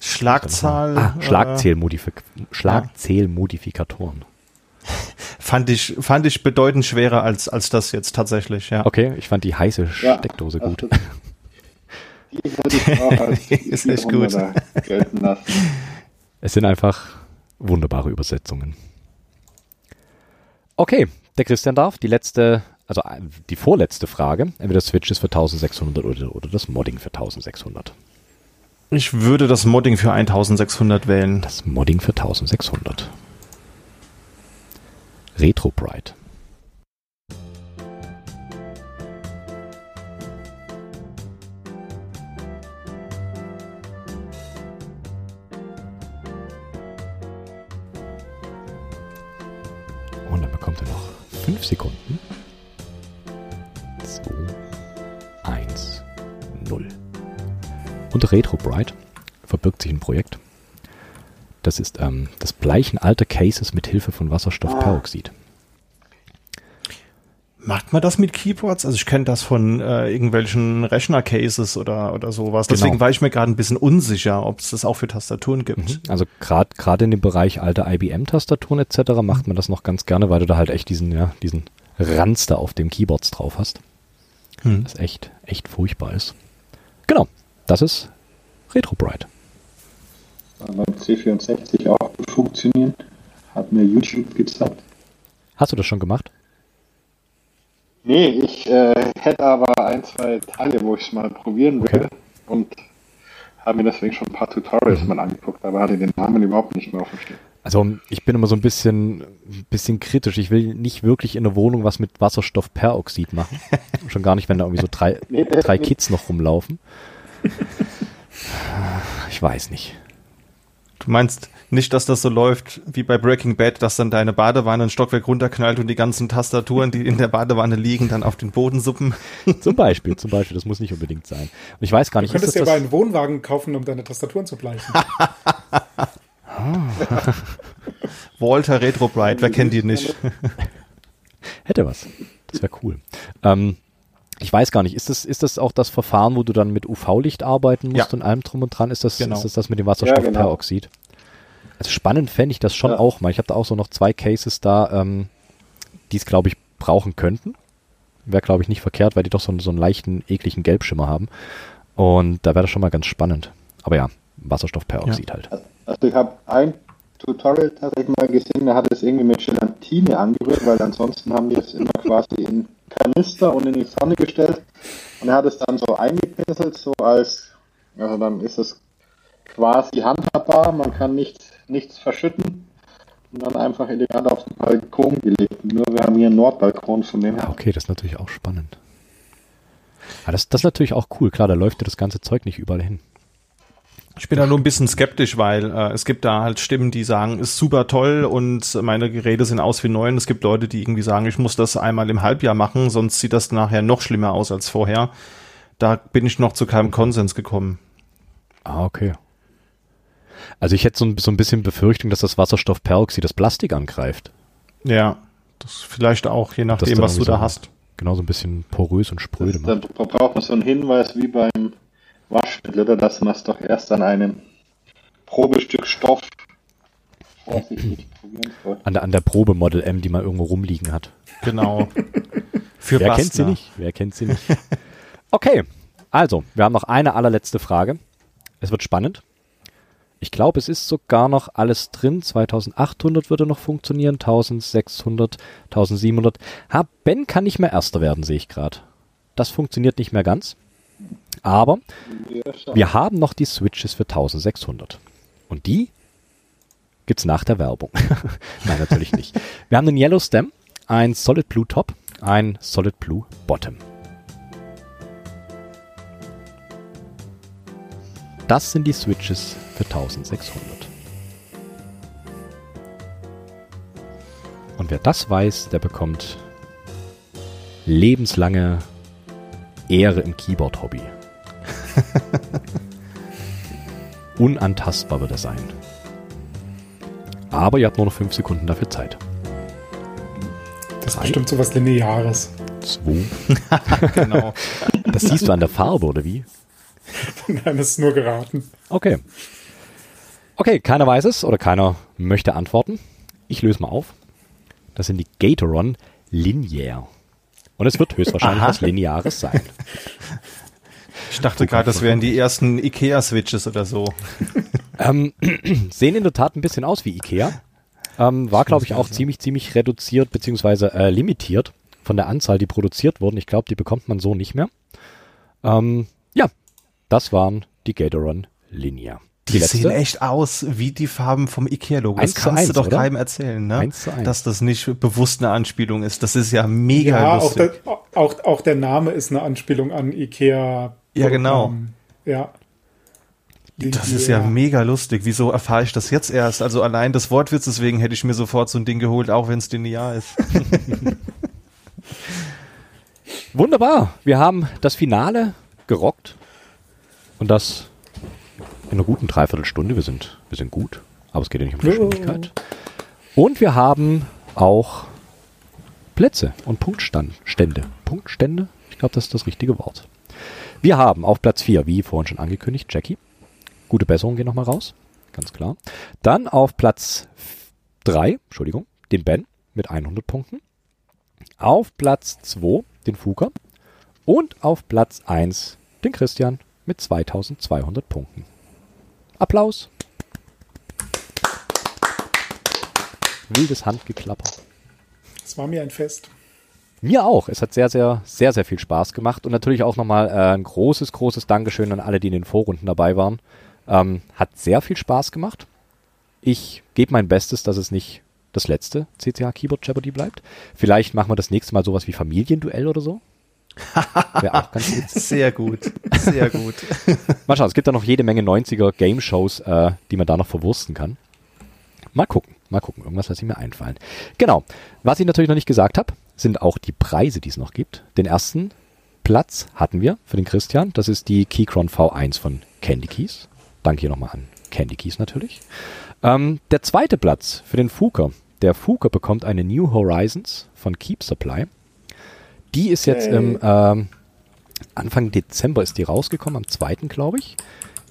Schlagzahl. Ah, äh, Schlagzählmodifik Schlagzählmodifikatoren. [LAUGHS] fand ich, fand ich bedeutend schwerer als, als das jetzt tatsächlich, ja. Okay, ich fand die heiße Ja, Steckdose also gut. Die würde ich auch als [LAUGHS] Ist echt gut. 400er gelten lassen. Es sind einfach wunderbare Übersetzungen. Okay, der Christian darf die letzte, also äh, die vorletzte Frage, entweder Switches für 1600 oder, oder das Modding für 1600. Ich würde das Modding für 1600 wählen. Das Modding für 1600. Retro Bright. Und dann bekommt er noch 5 Sekunden. 2, 1, 0. Unter RetroBrite verbirgt sich ein Projekt. Das ist ähm, das Bleichen alter Cases mit Hilfe von Wasserstoffperoxid. Macht man das mit Keyboards? Also ich kenne das von äh, irgendwelchen Rechner-Cases oder, oder sowas. Deswegen Genau. war ich mir gerade ein bisschen unsicher, ob es das auch für Tastaturen gibt. Also gerade gerade in dem Bereich alte IBM-Tastaturen etc. macht man das noch ganz gerne, weil du da halt echt diesen, ja, diesen Ranz da auf dem Keyboards drauf hast. Hm. Das echt, echt furchtbar ist. Genau, das ist RetroBrite. Beim C64 auch gut funktionieren. Hat mir YouTube gezeigt. Hast du das schon gemacht? Nee, ich äh, hätte aber ein, zwei Teile, wo ich es mal probieren Okay. will. Und habe mir deswegen schon ein paar Tutorials mal angeguckt, aber hatte den Namen überhaupt nicht mehr auf dem Schirm. Also ich bin immer so ein bisschen, ein bisschen kritisch. Ich will nicht wirklich in der Wohnung was mit Wasserstoffperoxid machen. [LAUGHS] Schon gar nicht, wenn da irgendwie so drei, Nee, drei. Kids noch rumlaufen. Ich weiß nicht. Du meinst nicht, dass das so läuft wie bei Breaking Bad, dass dann deine Badewanne ein Stockwerk runterknallt und die ganzen Tastaturen, die in der Badewanne liegen, dann auf den Boden suppen? [LAUGHS] Zum Beispiel, zum Beispiel, das muss nicht unbedingt sein. Und ich weiß gar Du nicht, könntest ist dir aber einen Wohnwagen kaufen, um deine Tastaturen zu bleichen. [LAUGHS] [LAUGHS] Walter Retro Bright, wer kennt die nicht? hätte was. Das wäre cool. Ähm, ich weiß gar nicht, ist das, ist das auch das Verfahren, wo du dann mit UV-Licht arbeiten musst Ja. und allem drum und dran? Ist das, Genau. ist das das mit dem Ja, Wasserstoffperoxid? Also spannend fände ich das schon Ja. auch mal. Ich habe da auch so noch zwei Cases da, ähm, die es, glaube ich, brauchen könnten. Wäre, glaube ich, nicht verkehrt, weil die doch so, einen- so einen leichten, ekligen Gelbschimmer haben. Und da wäre das schon mal ganz spannend. Aber ja, Wasserstoffperoxid halt. Also ich habe ein Tutorial tatsächlich mal gesehen, da hat es irgendwie mit Gelatine angerührt, weil ansonsten haben die es immer quasi in Kanister und in die Sonne gestellt. Und er hat es dann so eingepinselt, so als, also dann ist es quasi handhabbar, man kann nichts, nichts verschütten und dann einfach elegant auf den Balkon gelegt. Nur wir haben hier einen Nordbalkon von dem Ja, okay, das ist natürlich auch spannend. Aber das, das ist natürlich auch cool. Klar, da läuft ja das ganze Zeug nicht überall hin. Ich bin da nur ein bisschen skeptisch, weil äh, es gibt da halt Stimmen, die sagen, ist super toll und meine Geräte sind aus wie neu. Und es gibt Leute, die irgendwie sagen, ich muss das einmal im Halbjahr machen, sonst sieht das nachher noch schlimmer aus als vorher. Da bin ich noch zu keinem Konsens gekommen. Ah, okay. Also ich hätte so ein, so ein bisschen Befürchtung, dass das Wasserstoffperoxid das Plastik angreift. Ja, das vielleicht auch, je nachdem, was du irgendwie da so- hast. Genau so ein bisschen porös und spröde Da braucht man so einen Hinweis wie beim Waschmittel, dass man es doch erst an einem Probestück Stoff vorsichtig probieren soll. An der, an der Probe Model M, die man irgendwo rumliegen hat. Genau. [LAUGHS] Für Wer Bastler. kennt sie nicht? Wer kennt sie nicht? Okay, also, wir haben noch eine allerletzte Frage. Es wird spannend. Ich glaube, es ist sogar noch alles drin. 2800 würde noch funktionieren, 1600, 1700. Ha, Ben kann nicht mehr Erster werden, sehe ich gerade. Das funktioniert nicht mehr ganz. Aber wir haben noch die Switches für 1600. Und die gibt's nach der Werbung. [LAUGHS] Nein, natürlich nicht. Wir haben einen Yellow Stem, ein Solid Blue Top, ein Solid Blue Bottom. Das sind die Switches für 1600. Und wer das weiß, der bekommt lebenslange Ehre im Keyboard-Hobby. [LAUGHS] Unantastbar wird er sein. Aber ihr habt nur noch 5 Sekunden dafür Zeit. Das ist Drei. bestimmt so was Lineares. Zwei. [LAUGHS] Genau. Das siehst du an der Farbe, oder wie? Nein, das ist nur geraten. Okay. Okay, keiner weiß es oder keiner möchte antworten. Ich löse mal auf. Das sind die Gatoron Linear. Und es wird höchstwahrscheinlich was Lineares sein. [LAUGHS] Ich dachte gerade, das wären die ersten Ikea-Switches oder so. [LAUGHS] Ähm, [CLEARS THROAT] sehen in der Tat ein bisschen aus wie Ikea. Ähm, war, glaube ich, auch ziemlich, ziemlich reduziert beziehungsweise äh, limitiert von der Anzahl, die produziert wurden. Ich glaube, die bekommt man so nicht mehr. Ähm, ja, das waren die Gatoron Linear. Die, sehen echt aus wie die Farben vom Ikea-Logo. Das kannst eins, du doch oder? keinem erzählen, ne? Eins zu eins. Dass das nicht bewusst eine Anspielung ist. Das ist ja mega Ja, auch lustig. der, auch, auch der Name ist eine Anspielung an Ikea. Ja, genau. Programm. Ja. Das ist ja mega lustig. Wieso erfahre ich das jetzt erst? Also allein das Wortwitz, deswegen hätte ich mir sofort so ein Ding geholt, auch wenn es linear ist. [LAUGHS] Wunderbar. Wir haben das Finale gerockt. Und das in einer guten Dreiviertelstunde. Wir sind, wir sind gut, aber es geht ja nicht um Geschwindigkeit. Und wir haben auch Plätze und Punktstände. Punktstände? Ich glaube, das ist das richtige Wort. Wir haben auf Platz 4, wie vorhin schon angekündigt, Jackie. Gute Besserung gehen nochmal raus. Ganz klar. Dann auf Platz 3, Entschuldigung, den Ben mit 100 Punkten. Auf Platz 2 den Fuker. Und auf Platz 1 den Christian mit 2200 Punkten. Applaus. Wildes Handgeklapper. Es war mir ein Fest. Mir auch. Es hat sehr, sehr, sehr, sehr viel Spaß gemacht. Und natürlich auch nochmal äh, ein großes, großes Dankeschön an alle, die in den Vorrunden dabei waren. Ähm, hat sehr viel Spaß gemacht. Ich gebe mein Bestes, dass es nicht das letzte CCH Keyboard Jeopardy bleibt. Vielleicht machen wir das nächste Mal sowas wie Familienduell oder so. [LAUGHS] Wäre auch ganz gut. Sehr gut. Sehr gut. [LAUGHS] Mal schauen, es gibt da noch jede Menge 90er Game Shows, äh, die man da noch verwursten kann. Mal gucken, mal gucken. Irgendwas lasse ich mir einfallen. Genau. Was ich natürlich noch nicht gesagt habe, sind auch die Preise, die es noch gibt. Den ersten Platz hatten wir für den Christian. Das ist die Keychron V1 von Candy Keys. Danke hier nochmal an Candy Keys natürlich. Ähm, der zweite Platz für den Fuker. Der Fuker bekommt eine New Horizons von Keep Supply. Die ist jetzt Yay. im ähm, Anfang Dezember ist die rausgekommen, am 2. glaube ich.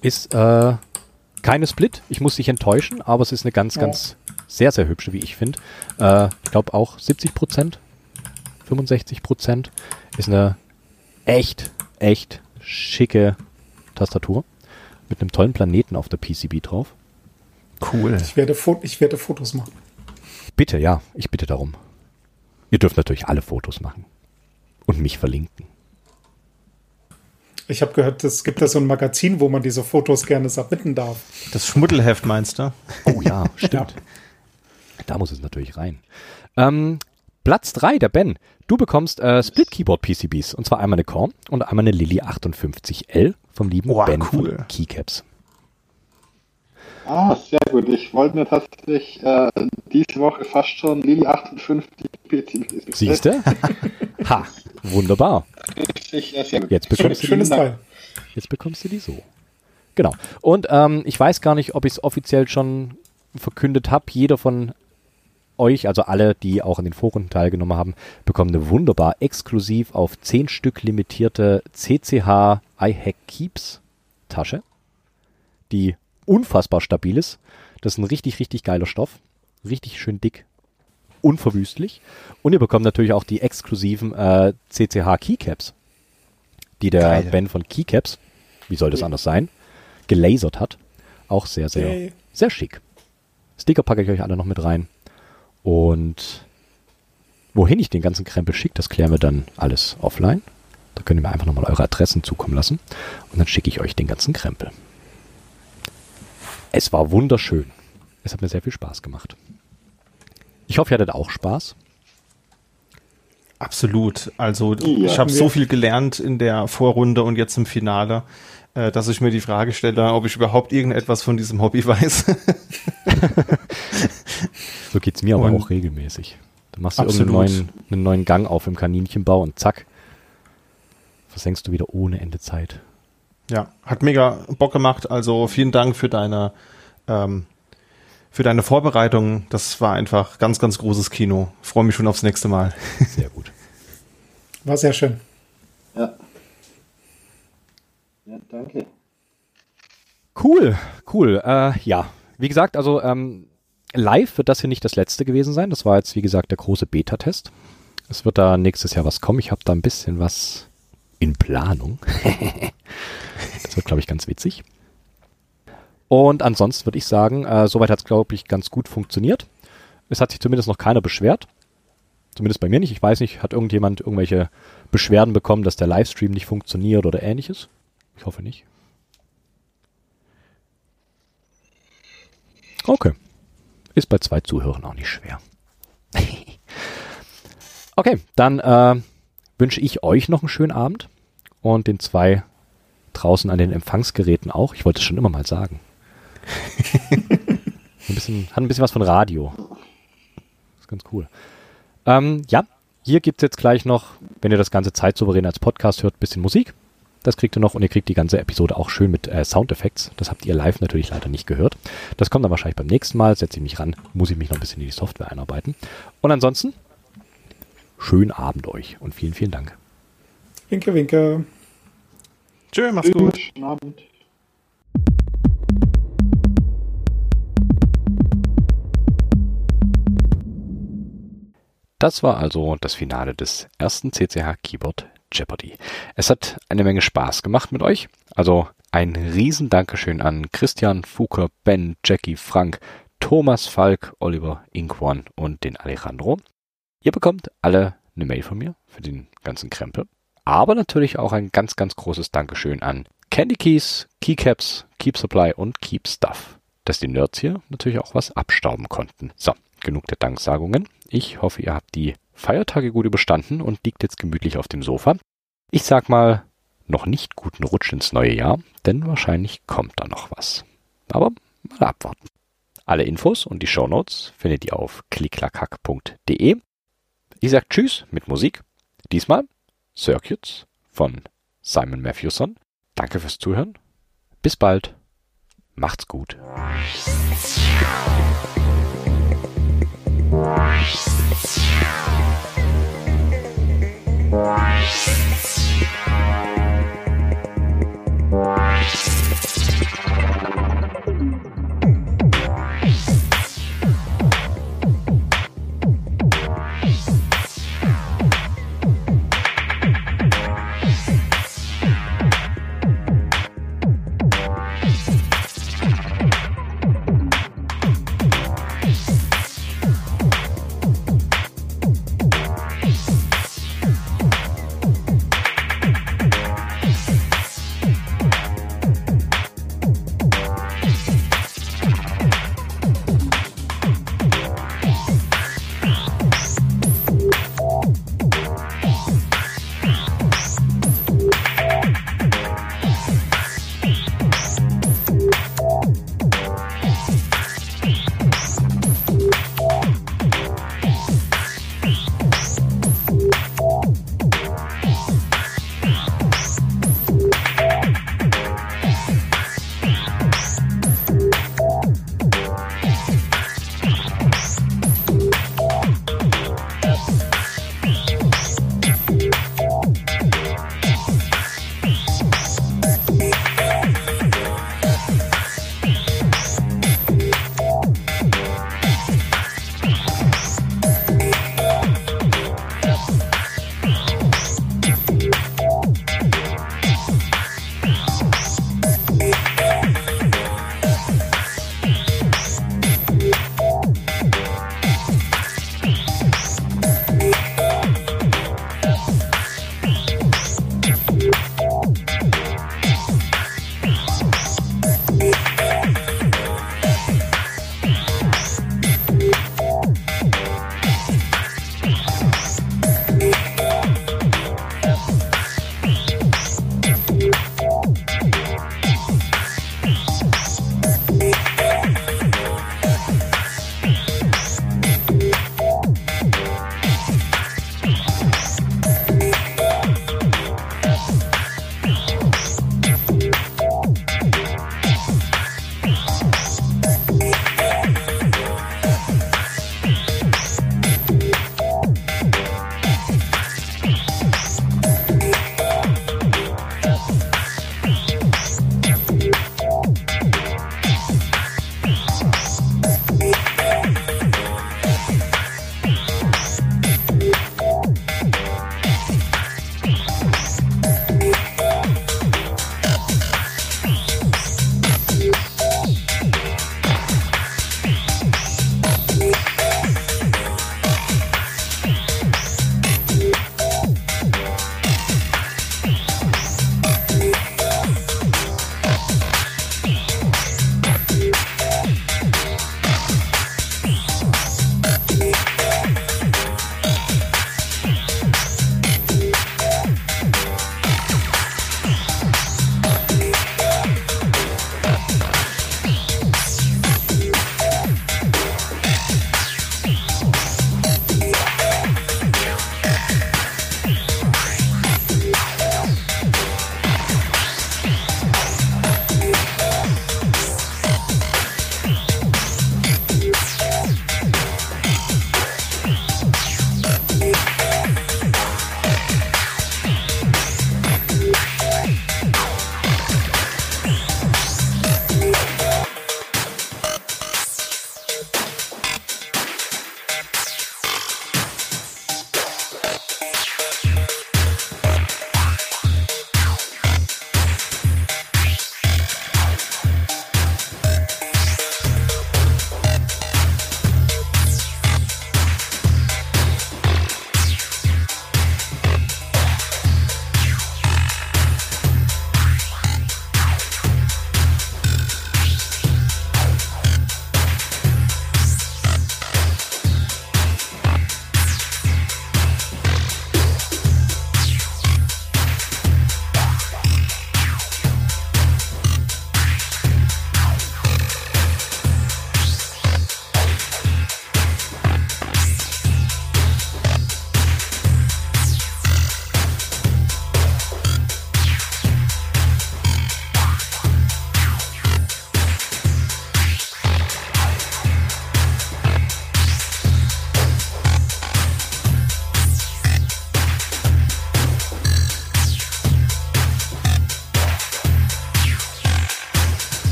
Ist äh, keine Split, ich muss dich enttäuschen, aber es ist eine ganz, Ja. ganz sehr, sehr hübsche, wie ich finde. Äh, ich glaube auch 70 Prozent, 65 Prozent. Ist eine echt, echt schicke Tastatur mit einem tollen Planeten auf der PCB drauf. Cool. Ich werde, Fo ich werde Fotos machen. Bitte, ja, ich bitte darum. Ihr dürft natürlich alle Fotos machen und mich verlinken. Ich habe gehört, es gibt da so ein Magazin, wo man diese Fotos gerne submitten darf. Das Schmuddelheft meinst du? Oh ja, [LAUGHS] stimmt. Da muss es natürlich rein. Ähm, Platz 3, der Ben. Du bekommst äh, Split Keyboard PCBs. Und zwar einmal eine Korn und einmal eine Lilly 58L vom lieben Boah, Ben cool. von Keycaps. Ah, sehr gut. Ich wollte mir tatsächlich äh, diese Woche fast schon Lili 58 PCBs Siehst du? ha, wunderbar. Richtig, sehr gut. Jetzt bekommst du die. Teil. Jetzt bekommst du die so. Genau. Und ähm, ich weiß gar nicht, ob ich es offiziell schon verkündet habe. Jeder von euch, also alle, die auch an den Vorrunden teilgenommen haben, bekommen eine wunderbar exklusiv auf 10 Stück limitierte CCH iHack Keeps Tasche, die unfassbar stabil ist. Das ist ein richtig, richtig geiler Stoff. Richtig schön dick. Unverwüstlich. Und ihr bekommt natürlich auch die exklusiven äh, CCH Keycaps, die der Geil. Ben von Keycaps, wie soll das anders sein, gelasert hat. Auch sehr, sehr, Yay. sehr schick. Sticker packe ich euch alle noch mit rein. Und wohin ich den ganzen Krempel schicke, das klären wir dann alles offline. Da könnt ihr mir einfach nochmal eure Adressen zukommen lassen. Und dann schicke ich euch den ganzen Krempel. Es war wunderschön. Es hat mir sehr viel Spaß gemacht. Ich hoffe, ihr hattet auch Spaß. Absolut. Also Ja. ich habe so viel gelernt in der Vorrunde und jetzt im Finale, dass ich mir die Frage stelle, ob ich überhaupt irgendetwas von diesem Hobby weiß. [LAUGHS] So geht's mir aber Und- auch regelmäßig. Da machst du Absolut. irgendeinen neuen, einen neuen Gang auf im Kaninchenbau und zack, versenkst du wieder ohne Ende Zeit. ja, hat mega Bock gemacht. Also vielen Dank für deine ähm, für deine Vorbereitung. Das war einfach ganz, ganz großes Kino. Freue mich schon aufs nächste Mal. Sehr gut. War sehr schön. Ja. Ja, danke. Cool, cool. Äh, ja, wie gesagt, also ähm, live wird das hier nicht das letzte gewesen sein. Das war jetzt, wie gesagt, der große Beta-Test. Es wird da nächstes Jahr was kommen. Ich habe da ein bisschen was in Planung. [LAUGHS] das wird, glaube ich, ganz witzig. Und ansonsten würde ich sagen, äh, soweit hat es, glaube ich, ganz gut funktioniert. Es hat sich zumindest noch keiner beschwert. Zumindest bei mir nicht. Ich weiß nicht, hat irgendjemand irgendwelche Beschwerden bekommen, dass der Livestream nicht funktioniert oder ähnliches? Ich hoffe nicht. Okay. Ist bei zwei Zuhörern auch nicht schwer. [LAUGHS] okay, dann äh, wünsche ich euch noch einen schönen Abend und den zwei draußen an den Empfangsgeräten auch. Ich wollte es schon immer mal sagen. [LAUGHS] ein bisschen, hat ein bisschen was von Radio. ist ganz cool. Ähm, ja, Hier gibt's jetzt gleich noch, wenn ihr das ganze zeitsouverän als Podcast hört, bisschen Musik. Das kriegt ihr noch und ihr kriegt die ganze Episode auch schön mit äh, Soundeffekts. Das habt ihr live natürlich leider nicht gehört. Das kommt dann wahrscheinlich beim nächsten Mal. Setze ich mich ran, muss ich mich noch ein bisschen in die Software einarbeiten. Und ansonsten, schönen Abend euch und vielen, vielen Dank. Winke, winke. Tschö, mach's gut. Schönen Abend. Das war also das Finale des ersten CCH Keyboard Jeopardy. Es hat eine Menge Spaß gemacht mit euch. Also ein riesen Dankeschön an Christian, Fuker, Ben, Jackie, Frank, Thomas, Falk, Oliver, Inquan und den Alejandro. Ihr bekommt alle eine Mail von mir für den ganzen Krempel. Aber natürlich auch ein ganz, ganz großes Dankeschön an Candy Keys, Keycaps, Keep Supply und Keep Stuff. Dass die Nerds hier natürlich auch was abstauben konnten. So, genug der Danksagungen. Ich hoffe, ihr habt die Feiertage gut überstanden und liegt jetzt gemütlich auf dem Sofa. Ich sag mal, noch nicht guten Rutsch ins neue Jahr, denn wahrscheinlich kommt da noch was. Aber mal abwarten. Alle Infos und die Shownotes findet ihr auf klicklackhack.de. Ich sag Tschüss mit Musik. Diesmal Circuits von Simon Matthewson. Danke fürs Zuhören. Bis bald. Macht's gut. Bye.